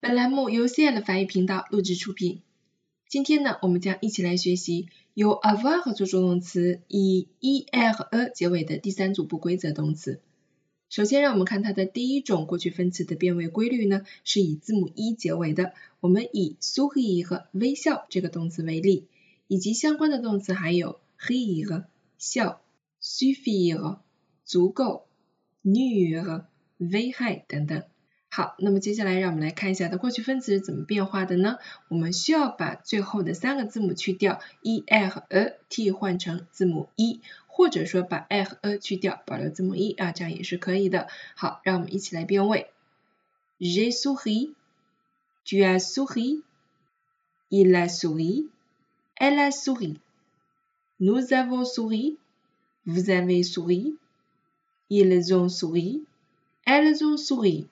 本栏目由 CL 法语频道录制出品。今天呢，我们将一起来学习由 avoir 做助动词以 er 和 a 结尾的第三组不规则动词。首先，让我们看它的第一种过去分词的变位规律呢，是以字母 e 结尾的。我们以 sourire 微笑这个动词为例，以及相关的动词还有 rire 笑，suffire 足够，nuire 危害等等。好，那么接下来让我们来看一下它过去分词是怎么变化的呢？我们需要把最后的三个字母去掉，e、r 和 a 替换成字母 e，或者说把 r 和 a 去掉，保留字母 e 啊，这样也是可以的。好，让我们一起来变位。J'ai souri, tu as souri, il a souri, elle a souri, nous avons souri, vous avez souri, ils ont souri, elles ont souri。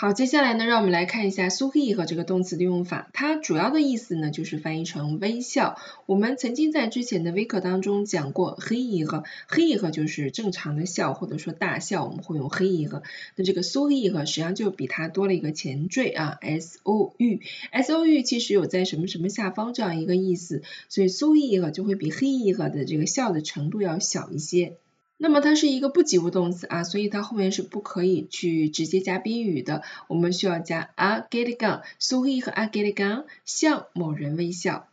好，接下来呢，让我们来看一下 sohi 和这个动词的用法。它主要的意思呢，就是翻译成微笑。我们曾经在之前的微课当中讲过，rire，rire 就是正常的笑或者说大笑，我们会用 rire。那这个 sourire 实际上就比它多了一个前缀啊，s o u，s o u 其实有在什么什么下方这样一个意思，所以 sourire 就会比 rire 的这个笑的程度要小一些。那么它是一个不及物动词啊，所以它后面是不可以去直接加宾语的，我们需要加 a g e t g a n s o u r i 和 a g e t g a n 向某人微笑。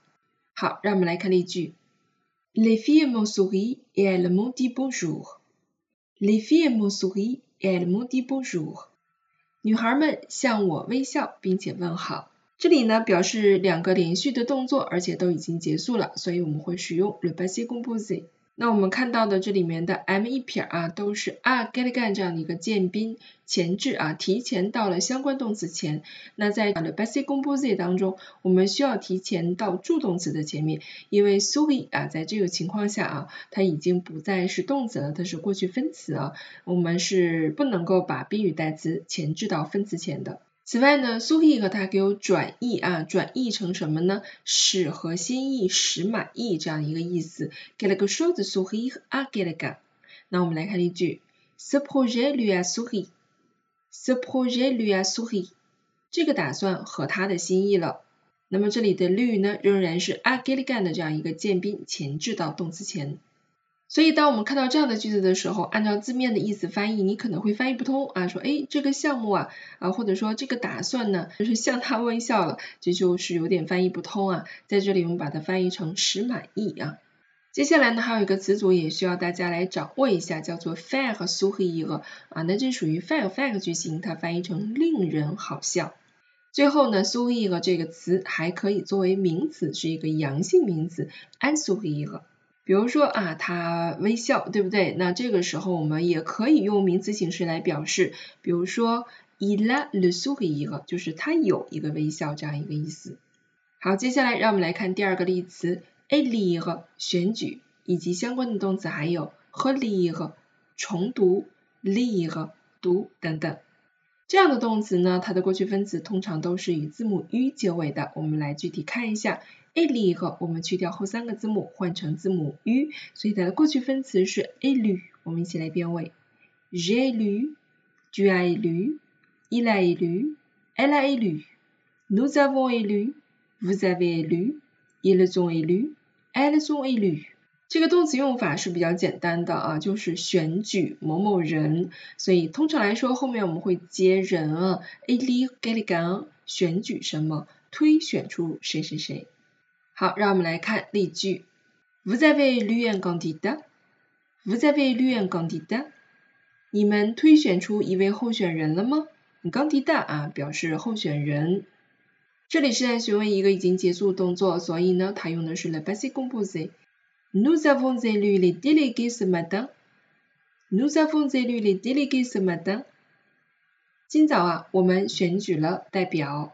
好，让我们来看例句：Les filles m'ont souri et elles m'ont dit bonjour. Les filles m'ont souri et elles m'ont dit bonjour. 女孩们向我微笑并且问好。这里呢表示两个连续的动作，而且都已经结束了，所以我们会使用 le passé composé。那我们看到的这里面的 m 一撇啊，都是 a get gan 这样的一个渐宾前置啊，提前到了相关动词前。那在 le passé composé 当中，我们需要提前到助动词的前面，因为 souri 啊，在这个情况下啊，它已经不再是动词了，它是过去分词啊，我们是不能够把宾语代词前置到分词前的。此外呢，sourire 它给我转译啊，转译成什么呢？使和心意，使满意这样一个意思。quelque chose sourire à quelqu'un。那我们来看例句：Ce projet lui a souri。Ce projet lui a souri。这个打算合他的心意了。那么这里的 lui 呢，仍然是 à quelqu'un 的这样一个渐宾前置到动词前。所以，当我们看到这样的句子的时候，按照字面的意思翻译，你可能会翻译不通啊，说，哎，这个项目啊，啊，或者说这个打算呢，就是向他微笑了，这就是有点翻译不通啊。在这里，我们把它翻译成使满意啊。接下来呢，还有一个词组也需要大家来掌握一下，叫做 faire sourire 啊，那这属于 faire faire 句型，它翻译成令人好笑。最后呢，sourire 这个词还可以作为名词，是一个阳性名词，un sourire。比如说啊，他微笑，对不对？那这个时候我们也可以用名词形式来表示，比如说 il a le sourire，就是他有一个微笑这样一个意思。好，接下来让我们来看第二个例词，élire 选举以及相关的动词还有 relire 重读，lire 读等等。这样的动词呢，它的过去分词通常都是以字母 u 结尾的。我们来具体看一下。a l i 和我们去掉后三个字母，换成字母 u，所以它的过去分词是 a lu。我们一起来变位：j'ai lu，tu as lu，il a lu，elle a lu，nous avons lu，vous avez lu，ils ont lu，elles ont lu。这个动词用法是比较简单的啊，就是选举某某人，所以通常来说后面我们会接人啊，élire quelqu'un，选举什么，推选出谁谁谁。好，让我们来看例句。Vous avez élu un candidat? Vous avez élu un candidat? 你们推选出一位候选人了吗？candidat 啊，表示候选人。这里是在询问一个已经结束动作，所以呢，它用的是 le passé composé。Nous avons élu les délégués ce matin. Nous avons élu les délégués ce matin. 今早啊，我们选举了代表。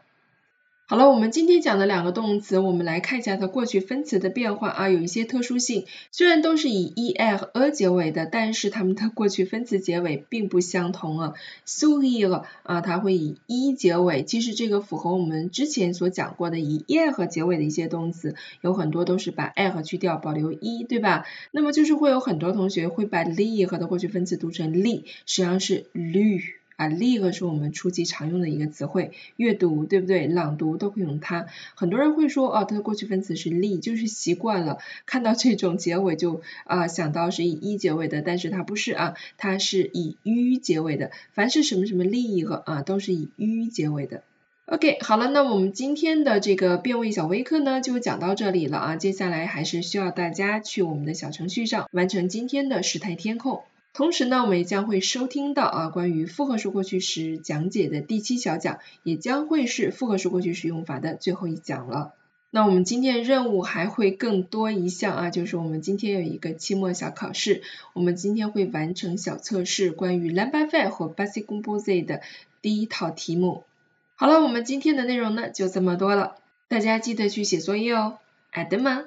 好了，我们今天讲的两个动词，我们来看一下它过去分词的变化啊，有一些特殊性。虽然都是以 e、l 和 a 结尾的，但是它们的过去分词结尾并不相同啊。sourire 啊，它会以 e 结尾，其实这个符合我们之前所讲过的以 e 和结尾的一些动词，有很多都是把 l 去掉，保留 e，对吧？那么就是会有很多同学会把 li 和的过去分词读成 li，实际上是 lu。啊，lire 是我们初级常用的一个词汇，阅读，对不对？朗读都会用它。很多人会说，哦，它的过去分词是 li，就是习惯了看到这种结尾就啊想到是以一结尾的，但是它不是啊，它是以 u 结尾的。凡是什么什么 lire 啊，都是以 u 结尾的。OK，好了，那我们今天的这个变位小微课呢，就讲到这里了啊。接下来还是需要大家去我们的小程序上完成今天的时态填空。同时呢，我们也将会收听到啊关于复合数过去时讲解的第七小讲，也将会是复合数过去时用法的最后一讲了。那我们今天任务还会更多一项啊，就是我们今天有一个期末小考试，我们今天会完成小测试关于 l a m b a f e 和 Basic Composite 的第一套题目。好了，我们今天的内容呢就这么多了，大家记得去写作业哦，爱的吗？